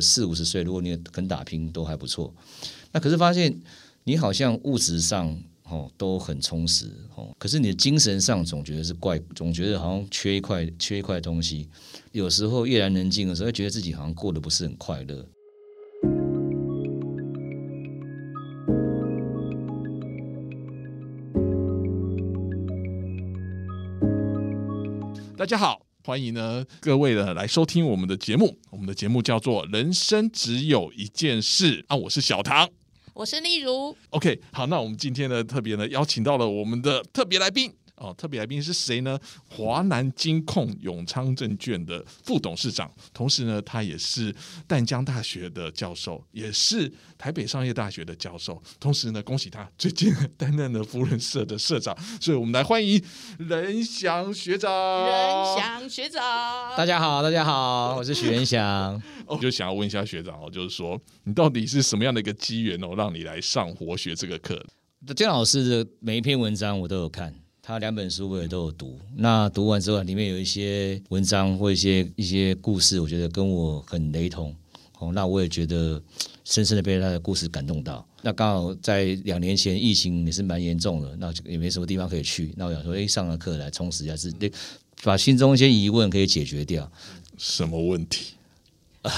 四五十岁，如果你肯打拼，都还不错。那可是发现你好像物质上哦都很充实哦，可是你的精神上总觉得是怪，总觉得好像缺一块，缺一块东西。有时候夜阑人静的时候，觉得自己好像过得不是很快乐。大家好。欢迎呢，各位呢来收听我们的节目。我们的节目叫做《人生只有一件事》啊，我是小唐，我是例如。OK，好，那我们今天呢特别呢邀请到了我们的特别来宾。哦，特别来宾是谁呢？华南金控永昌证券的副董事长，同时呢，他也是淡江大学的教授，也是台北商业大学的教授。同时呢，恭喜他最近担任了福人社的社长。所以我们来欢迎任祥学长。任祥学长，大家好，大家好，我是许元祥。我就想要问一下学长哦，就是说你到底是什么样的一个机缘哦，让你来上活学这个课？姜老师的每一篇文章我都有看。他两本书我也都有读，那读完之后，里面有一些文章或一些一些故事，我觉得跟我很雷同，哦，那我也觉得深深的被他的故事感动到。那刚好在两年前疫情也是蛮严重的，那也没什么地方可以去，那我想说，哎，上了课来充实一下自己，把心中一些疑问可以解决掉。什么问题？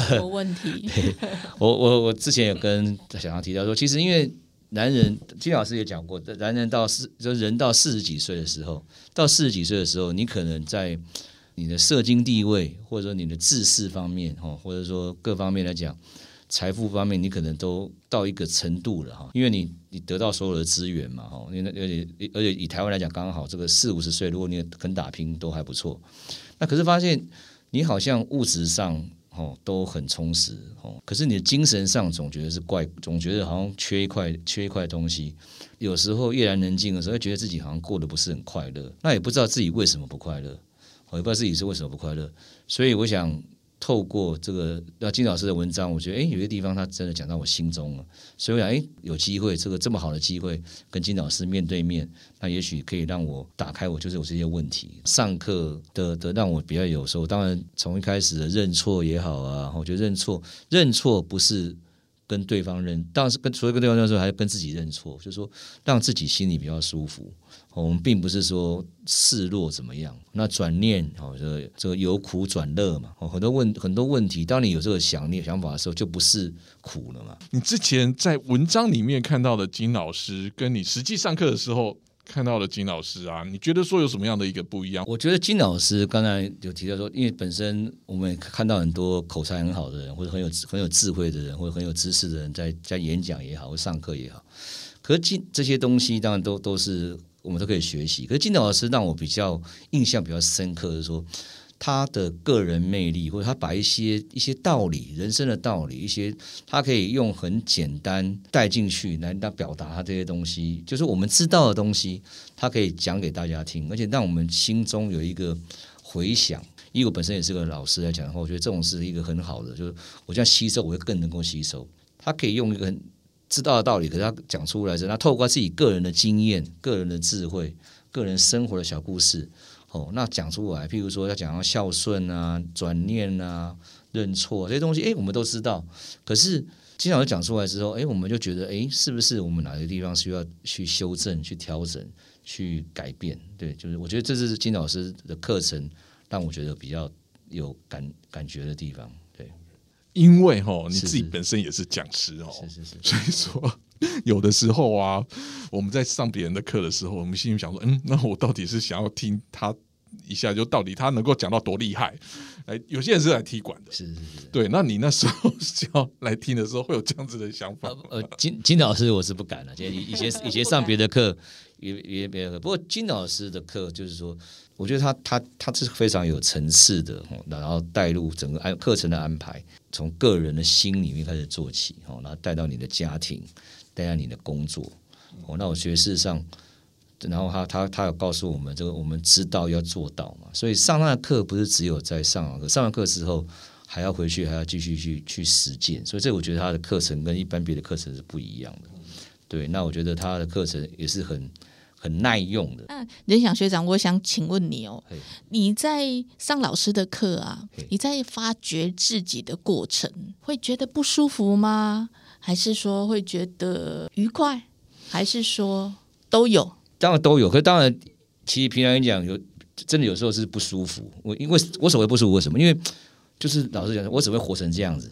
什么问题？我我我之前有跟小杨提到说，其实因为。男人，金老师也讲过，男人到四，就人到四十几岁的时候，到四十几岁的时候，你可能在你的社经地位，或者说你的知识方面，哈，或者说各方面来讲，财富方面，你可能都到一个程度了，哈，因为你你得到所有的资源嘛，哈，因为而且而且以台湾来讲，刚好这个四五十岁，如果你肯打拼，都还不错。那可是发现你好像物质上。哦，都很充实哦，可是你的精神上总觉得是怪，总觉得好像缺一块，缺一块东西。有时候夜阑人静的时候，觉得自己好像过得不是很快乐，那也不知道自己为什么不快乐，我也不知道自己是为什么不快乐，所以我想。透过这个那金老师的文章，我觉得哎，有些地方他真的讲到我心中了，所以我想哎，有机会这个这么好的机会跟金老师面对面，那也许可以让我打开我就是我这些问题。上课的的让我比较有时候，当然从一开始的认错也好啊，我觉得认错认错不是。跟对方认，当然是跟除了跟对方认错，还要跟自己认错，就是说让自己心里比较舒服。我们并不是说示弱怎么样，那转念哦，这个这个由苦转乐嘛。哦，很多问很多问题，当你有这个想念想法的时候，就不是苦了嘛。你之前在文章里面看到的金老师，跟你实际上课的时候。看到了金老师啊，你觉得说有什么样的一个不一样？我觉得金老师刚才有提到说，因为本身我们看到很多口才很好的人，或者很有很有智慧的人，或者很有知识的人，在在演讲也好，或上课也好，可是金这些东西当然都都是我们都可以学习。可是金老师让我比较印象比较深刻的说。他的个人魅力，或者他把一些一些道理、人生的道理，一些他可以用很简单带进去来来表达他这些东西，就是我们知道的东西，他可以讲给大家听，而且让我们心中有一个回响。因为我本身也是个老师来讲的话，我觉得这种是一个很好的，就是我这样吸收，我会更能够吸收。他可以用一个很知道的道理，可是他讲出来是，他透过自己个人的经验、个人的智慧、个人生活的小故事。哦，那讲出来，譬如说要讲到孝顺啊、转念啊、认错这些东西，哎，我们都知道。可是金老师讲出来之后，哎，我们就觉得，哎，是不是我们哪个地方需要去修正、去调整、去改变？对，就是我觉得这是金老师的课程让我觉得比较有感感觉的地方。对，因为哈，你自己本身也是讲师哦，是是是，所以说。有的时候啊，我们在上别人的课的时候，我们心里想说，嗯，那我到底是想要听他一下，就到底他能够讲到多厉害？哎，有些人是来踢馆的，是是是，对。那你那时候要来听的时候，会有这样子的想法？呃，金金老师我是不敢了，以以前以前上别的课也也别的课，不过金老师的课就是说，我觉得他他他是非常有层次的，然后带入整个安课程的安排，从个人的心里面开始做起，哦，然后带到你的家庭。带下你的工作，哦，那我觉得事实上，然后他他他有告诉我们，这个我们知道要做到嘛，所以上他的课不是只有在上完课，上完课之后还要回去，还要继续去去实践，所以这我觉得他的课程跟一般别的课程是不一样的。对，那我觉得他的课程也是很很耐用的。那任想学长，我想请问你哦，你在上老师的课啊，你在发掘自己的过程，会觉得不舒服吗？还是说会觉得愉快？还是说都有？当然都有，可是当然，其实平常来讲，有真的有时候是不舒服。我因为我所谓不舒服，为什么？因为就是老实讲，我只会活成这样子，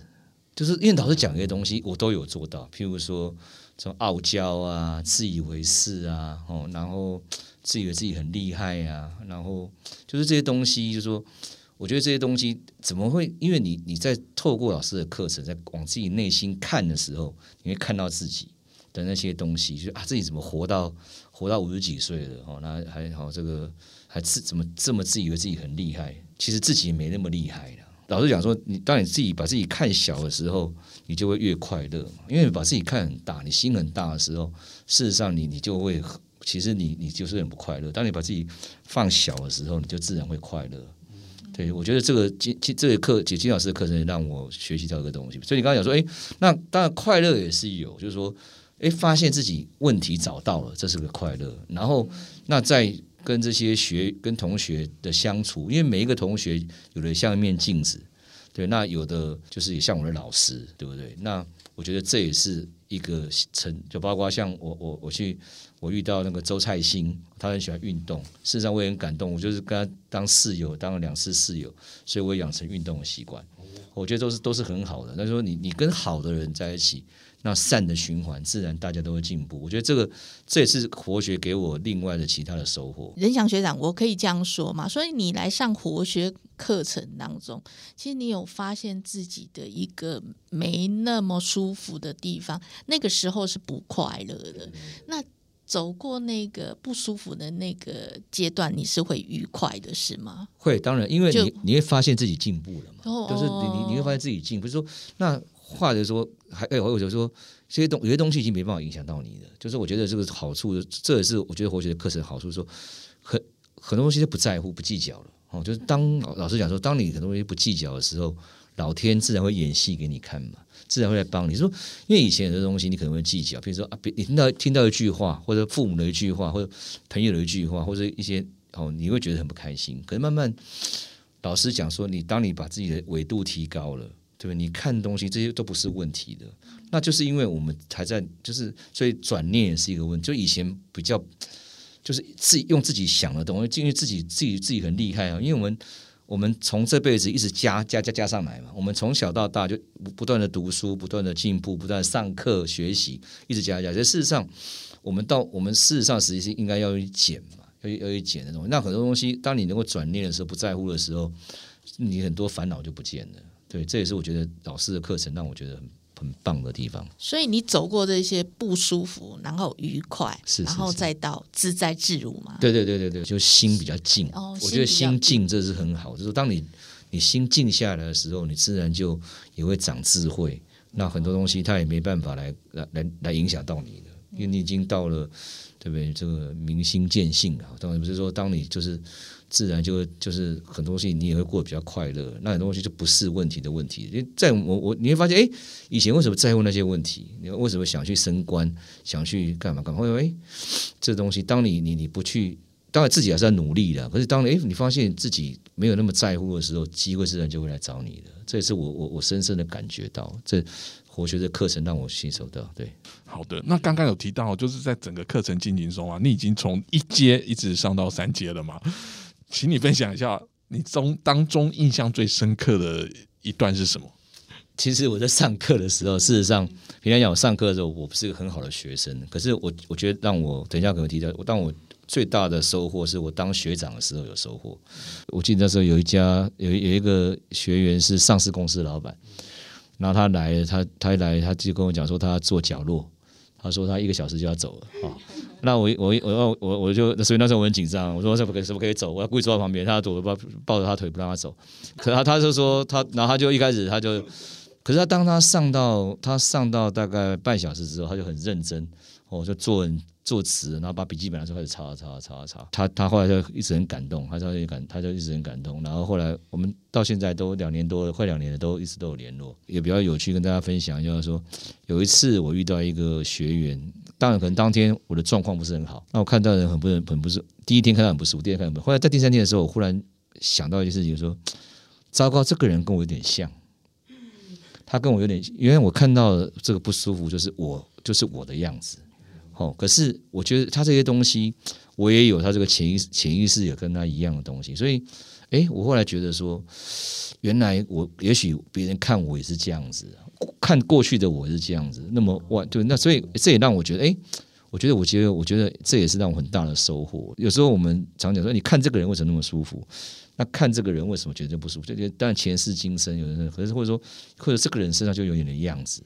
就是因为老师讲这些东西，我都有做到。譬如说，这种傲娇啊、自以为是啊，哦，然后自以为自己很厉害啊，然后就是这些东西，就是说。我觉得这些东西怎么会？因为你你在透过老师的课程，在往自己内心看的时候，你会看到自己的那些东西，就啊，自己怎么活到活到五十几岁了哦，那还好这个还自怎么这么自以为自己很厉害？其实自己也没那么厉害的。老实讲说，你当你自己把自己看小的时候，你就会越快乐嘛。因为你把自己看很大，你心很大的时候，事实上你你就会，其实你你就是很不快乐。当你把自己放小的时候，你就自然会快乐。对，我觉得这个金金这个课，金金老师的课程让我学习到一个东西。所以你刚刚讲说，哎，那当然快乐也是有，就是说，哎，发现自己问题找到了，这是个快乐。然后，那在跟这些学跟同学的相处，因为每一个同学有的像一面镜子，对，那有的就是也像我的老师，对不对？那我觉得这也是一个成，就包括像我我我去。我遇到那个周蔡兴，他很喜欢运动，事实上我也很感动。我就是跟他当室友，当了两次室友，所以我也养成运动的习惯。我觉得都是都是很好的。那说你你跟好的人在一起，那善的循环，自然大家都会进步。我觉得这个这也是活学给我另外的其他的收获。任翔学长，我可以这样说嘛？所以你来上活学课程当中，其实你有发现自己的一个没那么舒服的地方，那个时候是不快乐的。那走过那个不舒服的那个阶段，你是会愉快的，是吗？会，当然，因为你你会发现自己进步了嘛，哦就是你你你会发现自己进步，就是说那话就说还哎，或者说这些东有些东西已经没办法影响到你了，就是我觉得这个好处，这也是我觉得活学的课程的好处，说很很多东西都不在乎、不计较了哦，就是当老老师讲说，当你很多东西不计较的时候，老天自然会演戏给你看嘛。自然会来帮你说，因为以前有的东西你可能会计较，比如说啊，别你听到听到一句话，或者父母的一句话，或者朋友的一句话，或者一些哦，你会觉得很不开心。可是慢慢老师讲说，你当你把自己的纬度提高了，对不对？你看东西这些都不是问题的，那就是因为我们还在，就是所以转念也是一个问。就以前比较就是自己用自己想的东西，因为自己自己自己很厉害啊，因为我们。我们从这辈子一直加加加加上来嘛，我们从小到大就不断的读书，不断的进步，不断上课学习，一直加加。这事实上，我们到我们事实上实际是应该要去减嘛，要要去减的东西。那很多东西，当你能够转念的时候，不在乎的时候，你很多烦恼就不见了。对，这也是我觉得老师的课程让我觉得很棒的地方。所以你走过这些不舒服，然后愉快，是是然后再到自在自如嘛？对对对对对，就心比较静。哦我觉得心静这是很好，就是当你你心静下来的时候，你自然就也会长智慧。那很多东西它也没办法来来来来影响到你的，因为你已经到了对不对？这个明心见性啊，当然不是说当你就是自然就就是很多东西你也会过得比较快乐，那很东西就不是问题的问题。因为在我我你会发现，哎，以前为什么在乎那些问题？你为什么想去升官，想去干嘛干嘛？会哎，这东西当你你你不去。当然自己还是要努力的，可是当你哎，你发现自己没有那么在乎的时候，机会自然就会来找你的。这也是我我我深深的感觉到，这活学的课程让我吸收到。对，好的，那刚刚有提到，就是在整个课程进行中啊，你已经从一阶一直上到三阶了嘛？请你分享一下你中当中印象最深刻的一段是什么？其实我在上课的时候，事实上平常讲我上课的时候，我不是个很好的学生，可是我我觉得让我等一下可能提到，我当我最大的收获是我当学长的时候有收获。我记得那时候有一家有有一个学员是上市公司老板，然后他来，他他一来他就跟我讲说他坐角落，他说他一个小时就要走了啊。那我我我我我就所以那时候我很紧张，我说怎么可以怎么可以走？我要故意坐在旁边，他躲抱抱着他腿不让他走。可他他就说他，然后他就一开始他就，可是他当他上到他上到大概半小时之后，他就很认真，哦，就坐很作词，然后把笔记本拿出来开始抄啊抄抄抄。他他后来就一直很感动，他就感他就一直很感动。然后后来我们到现在都两年多了，快两年了，都一直都有联络。也比较有趣，跟大家分享，就是说有一次我遇到一个学员，当然可能当天我的状况不是很好，那我看到人很不很不是第一天看到很不舒服，第二天看到很不，后来在第三天的时候，我忽然想到一件事情，说糟糕，这个人跟我有点像，他跟我有点，因为我看到这个不舒服，就是我就是我的样子，哦，可是我觉得他这些东西，我也有他这个潜意识潜意识也跟他一样的东西，所以，哎，我后来觉得说，原来我也许别人看我也是这样子，看过去的我是这样子，那么我，对，那所以这也让我觉得，哎，我觉得，我觉得，我觉得这也是让我很大的收获。有时候我们常讲说，你看这个人为什么那么舒服？那看这个人为什么觉得不舒服？就觉得当然前世今生有人，可是或者说或者这个人身上就有你的样子，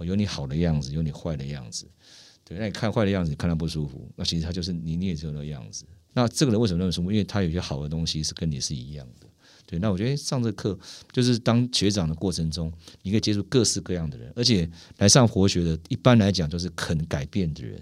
有你好的样子，有你坏的样子。对，那你看坏的样子，你看他不舒服，那其实他就是你，你也只有那样子。那这个人为什么那么舒服？因为他有些好的东西是跟你是一样的。对，那我觉得上这课就是当学长的过程中，你可以接触各式各样的人，而且来上活学的，一般来讲就是肯改变的人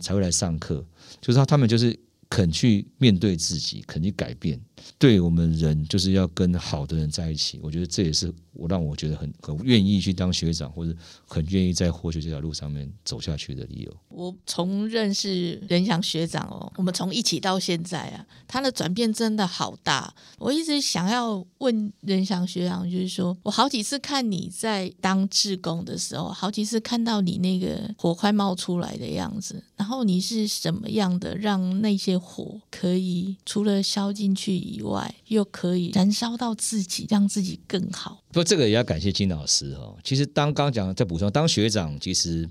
才会来上课，就是他他们就是肯去面对自己，肯去改变。对我们人就是要跟好的人在一起，我觉得这也是我让我觉得很很愿意去当学长，或者很愿意在活学这条路上面走下去的理由。我从认识任翔学长哦，我们从一起到现在啊，他的转变真的好大。我一直想要问任翔学长，就是说我好几次看你在当志工的时候，好几次看到你那个火快冒出来的样子，然后你是什么样的让那些火可以除了烧进去？以外，又可以燃烧到自己，让自己更好。不过，这个也要感谢金老师哦。其实，当刚讲在补充，当学长其实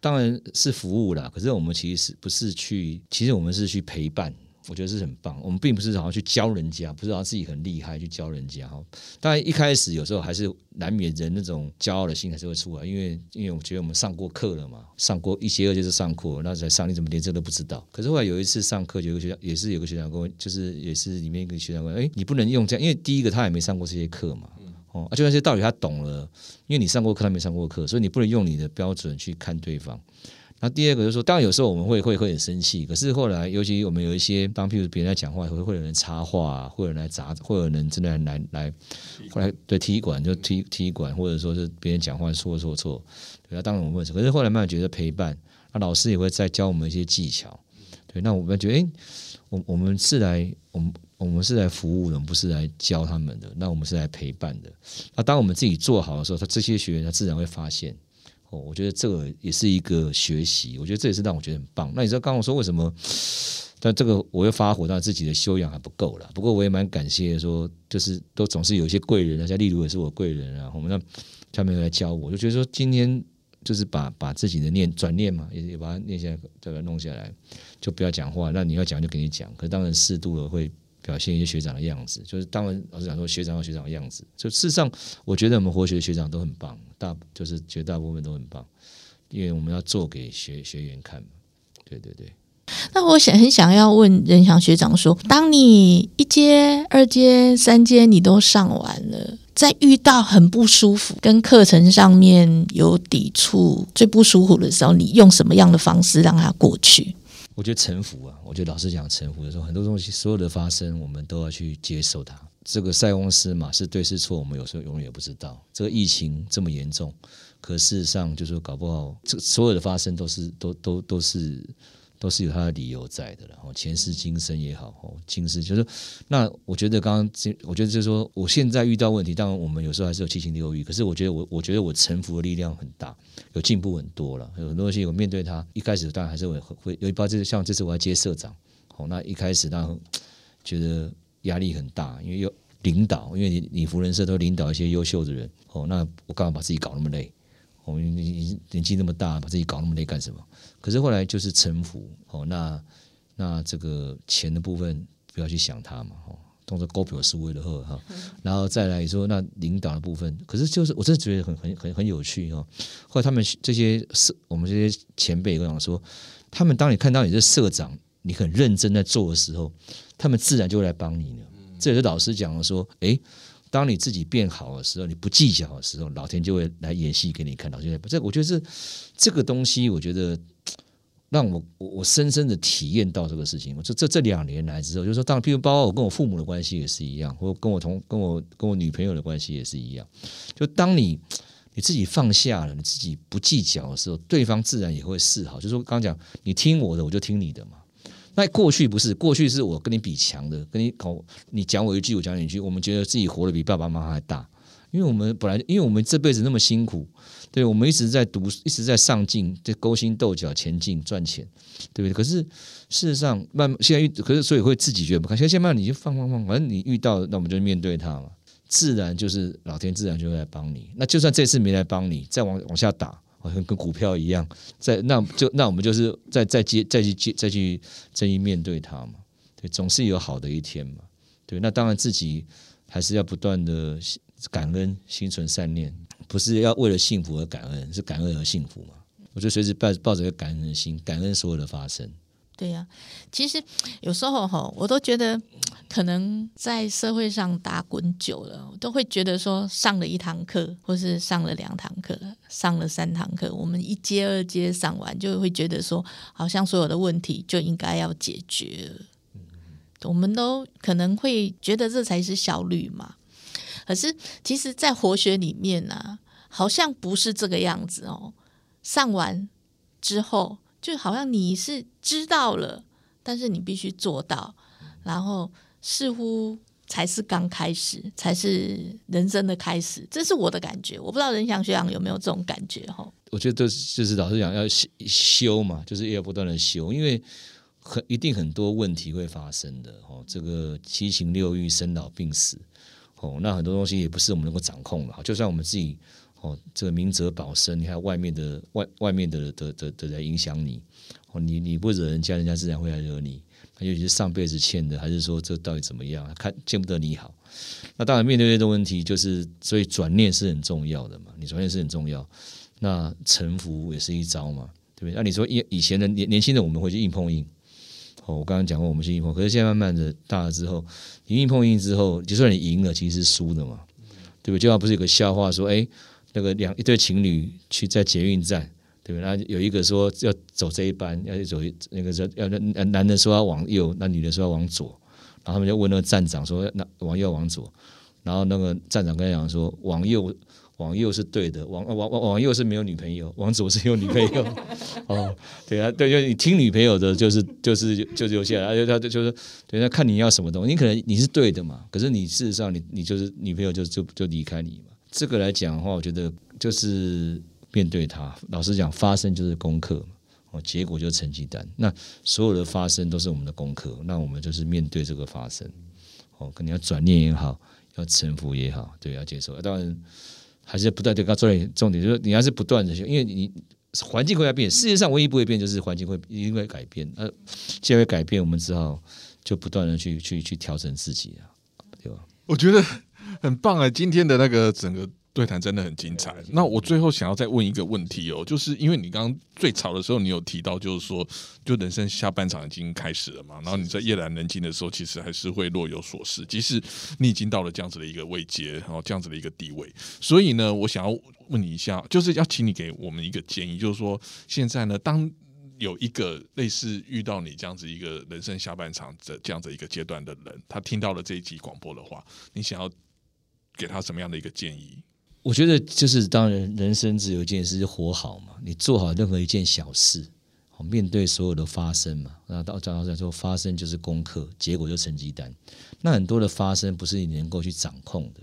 当然是服务啦，可是我们其实是不是去，其实我们是去陪伴。我觉得是很棒。我们并不是好像去教人家，不是好像自己很厉害去教人家哈。当然一开始有时候还是难免人那种骄傲的心还是会出来，因为因为我觉得我们上过课了嘛，上过一节课就是上课，那才上你怎么连这都不知道。可是后来有一次上课，有个学长也是有个学长跟我，就是也是里面一个学长问，哎，你不能用这样，因为第一个他也没上过这些课嘛，哦，就那些道理他懂了，因为你上过课，他没上过课，所以你不能用你的标准去看对方。那第二个就是说，当然有时候我们会会会很生气，可是后来，尤其我们有一些当譬如别人在讲话，会会有人插话，会有人来砸，会有人真的来来后来对踢馆就踢踢馆，或者说是别人讲话说错错，对啊，当然我们会，可是后来慢慢觉得陪伴，那老师也会再教我们一些技巧，对，那我们觉得，哎，我我们是来，我们我们是来服务的，不是来教他们的，那我们是来陪伴的。那当我们自己做好的时候，他这些学员他自然会发现。哦，我觉得这个也是一个学习，我觉得这也是让我觉得很棒。那你知道刚刚我说为什么？但这个我又发火，但自己的修养还不够了。不过我也蛮感谢，说就是都总是有一些贵人啊，像例如也是我贵人啊，我们那下面来教我，就觉得说今天就是把把自己的念转念嘛，也也把它念下来，再把它弄下来，就不要讲话。那你要讲就给你讲，可当然适度的会。表现一些学长的样子，就是当然老师讲说学长和学长的样子，就事实上我觉得我们活学学长都很棒，大就是绝大部分都很棒，因为我们要做给学学员看。对对对。那我想很想要问任翔学长说，当你一阶、二阶、三阶你都上完了，在遇到很不舒服、跟课程上面有抵触、最不舒服的时候，你用什么样的方式让它过去？我觉得臣服啊，我觉得老师讲臣服的时候，很多东西所有的发生，我们都要去接受它。这个塞翁失马是对是错，我们有时候永远也不知道。这个疫情这么严重，可事实上就是说，搞不好这所有的发生都是都都都是。都是有他的理由在的了，哦，前世今生也好，哦，今世就是，那我觉得刚刚这，我觉得就是说，我现在遇到问题，当然我们有时候还是有七情六欲，可是我觉得我，我觉得我臣服的力量很大，有进步很多了，有很多东西我面对它，一开始当然还是会会有一包，就是像这次我要接社长，哦，那一开始当然觉得压力很大，因为有领导，因为你你福人社都领导一些优秀的人，哦，那我干嘛把自己搞那么累？我们年纪那么大，把自己搞那么累干什么？可是后来就是臣服哦，那那这个钱的部分不要去想它嘛，哦，动作高表是为了贺哈，然后再来说那领导的部分，可是就是我真的觉得很很很很有趣哦。后来他们这些社，我们这些前辈跟我讲说，他们当你看到你这社长，你很认真在做的时候，他们自然就会来帮你了。这也是老师讲的说，哎。当你自己变好的时候，你不计较的时候，老天就会来演戏给你看。老天，这我觉得是这个东西，我觉得 让我我我深深的体验到这个事情。我这这这两年来之后，就是说，当譬如包括我跟我父母的关系也是一样，或跟我同跟我跟我女朋友的关系也是一样。就当你你自己放下了，你自己不计较的时候，对方自然也会示好。就是说，刚讲，你听我的，我就听你的嘛。那过去不是，过去是我跟你比强的，跟你搞，你讲我一句，我讲你一句，我们觉得自己活得比爸爸妈妈还大，因为我们本来，因为我们这辈子那么辛苦，对我们一直在读，一直在上进，在勾心斗角前进赚钱，对不对？可是事实上，慢现在，可是所以会自己觉得不看，现在慢慢你就放放放，反正你遇到，那我们就面对它嘛，自然就是老天自然就会来帮你。那就算这次没来帮你，再往往下打。好像跟股票一样，在那就那我们就是再再接再去接再去正义面对它嘛，对，总是有好的一天嘛，对，那当然自己还是要不断的感恩，心存善念，不是要为了幸福而感恩，是感恩而幸福嘛，我就随时抱抱着一个感恩的心，感恩所有的发生。对呀，其实有时候哈，我都觉得可能在社会上打滚久了，都会觉得说上了一堂课，或是上了两堂课，上了三堂课，我们一阶二阶上完，就会觉得说，好像所有的问题就应该要解决。我们都可能会觉得这才是效率嘛。可是其实，在活学里面呢，好像不是这个样子哦。上完之后。就好像你是知道了，但是你必须做到，然后似乎才是刚开始，才是人生的开始，这是我的感觉。我不知道任翔学长有没有这种感觉哈？我觉得就是老师讲要修嘛，就是要不断的修，因为很一定很多问题会发生的哦。这个七情六欲、生老病死哦，那很多东西也不是我们能够掌控的。就算我们自己。哦，这个明哲保身，你看外面的外外面的的的的来影响你，哦，你你不惹人家，人家自然会来惹你。尤其是上辈子欠的，还是说这到底怎么样？看见不得你好。那当然面对这个问题，就是所以转念是很重要的嘛。你转念是很重要，那臣服也是一招嘛，对不对？那你说以以前的年年轻的我们会去硬碰硬，哦，我刚刚讲过我们去硬碰，可是现在慢慢的大了之后，你硬碰硬之后，就算你赢了，其实是输的嘛，对不对？就像不是有个笑话说，哎。那个两一对情侣去在捷运站，对不对？那有一个说要走这一班，要走那个说要男的说要往右，那女的说要往左，然后他们就问那个站长说那往右往左，然后那个站长跟他讲说往右往右是对的，往往往往右是没有女朋友，往左是有女朋友。哦，对啊，对，就是你听女朋友的，就是就是就留下来，而且他就是对，他看你要什么东西，你可能你是对的嘛，可是你事实上你你就是女朋友就就就离开你嘛。这个来讲的话，我觉得就是面对它。老实讲，发生就是功课，哦，结果就是成绩单。那所有的发生都是我们的功课，那我们就是面对这个发生，哦，可能要转念也好，要臣服也好，对，要接受。当然，还是不断对他重点，重点就是你还是不断的，因为你环境会在变，世界上唯一不会变就是环境会一定会改变。呃，既然会改变，我们只好就不断的去去去调整自己啊，对吧？我觉得。很棒啊！今天的那个整个对谈真的很精彩。那我最后想要再问一个问题哦，就是因为你刚刚最吵的时候，你有提到，就是说，就人生下半场已经开始了嘛。然后你在夜阑人静的时候，其实还是会若有所思。即使你已经到了这样子的一个位阶，然后这样子的一个地位，所以呢，我想要问你一下，就是要请你给我们一个建议，就是说，现在呢，当有一个类似遇到你这样子一个人生下半场的这样子一个阶段的人，他听到了这一集广播的话，你想要。给他什么样的一个建议？我觉得就是当然，人生只有一件事，活好嘛。你做好任何一件小事，好面对所有的发生嘛。那到张老师说，发生就是功课，结果就成绩单。那很多的发生不是你能够去掌控的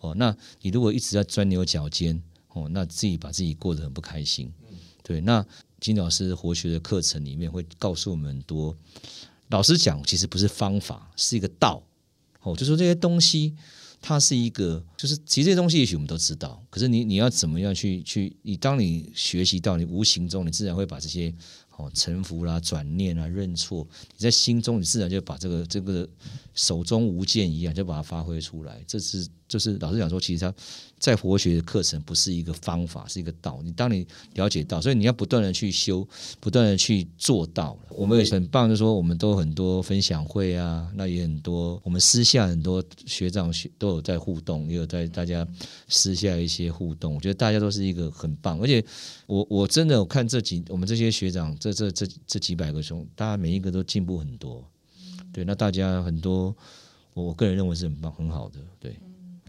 哦。那你如果一直在钻牛角尖哦，那自己把自己过得很不开心。对，那金老师活学的课程里面会告诉我们很多。老师讲，其实不是方法，是一个道哦，就说这些东西。它是一个，就是其实这些东西也许我们都知道，可是你你要怎么样去去，你当你学习到，你无形中你自然会把这些哦臣服啦、转念啊、认错，你在心中你自然就把这个这个手中无剑一样，就把它发挥出来。这是就是老师讲说，其实他。在佛学的课程不是一个方法，是一个道。你当你了解到，所以你要不断的去修，不断的去做到。我们也很棒，就说我们都很多分享会啊，那也很多。我们私下很多学长学都有在互动，也有在大家私下一些互动。我觉得大家都是一个很棒，而且我我真的我看这几我们这些学长，这这这这几百个兄，大家每一个都进步很多。对，那大家很多，我个人认为是很棒很好的。对。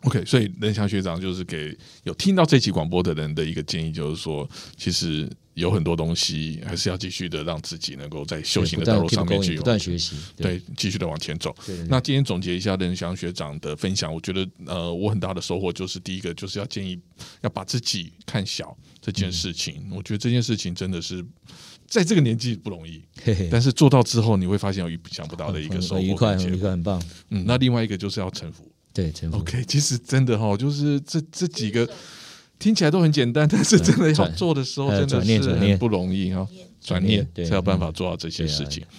OK，所以任翔学长就是给有听到这期广播的人的一个建议，就是说，其实有很多东西还是要继续的让自己能够在修行的道路上面去不断学习，对，继续的往前走。对那今天总结一下任翔学长的分享，我觉得呃，我很大的收获就是第一个就是要建议要把自己看小这件事情，我觉得这件事情真的是在这个年纪不容易，嘿嘿，但是做到之后你会发现有意想不到的一个收获很愉快，跟结果。很愉快，很棒。嗯，那另外一个就是要臣服。对，臣服。OK，其实真的哈，就是这这几个听起来都很简单，但是真的要做的时候，真的是很不容易哈。转念才有办法做到这些事情。好，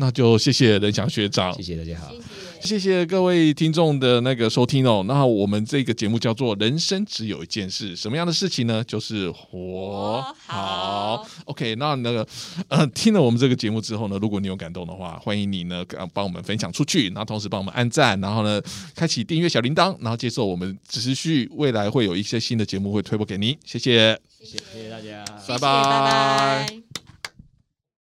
那就谢谢任翔学长谢，谢大家好。谢谢各位听众的那个收听哦。那我们这个节目叫做“人生只有一件事”，什么样的事情呢？就是活好。OK，那那个呃，听了我们这个节目之后呢，如果你有感动的话，欢迎你呢呃帮我们分享出去，然后同时帮我们按赞，然后呢开启订阅小铃铛，然后接受我们持续未来会有一些新的节目会推播给您。谢谢。谢谢大家。拜拜拜拜。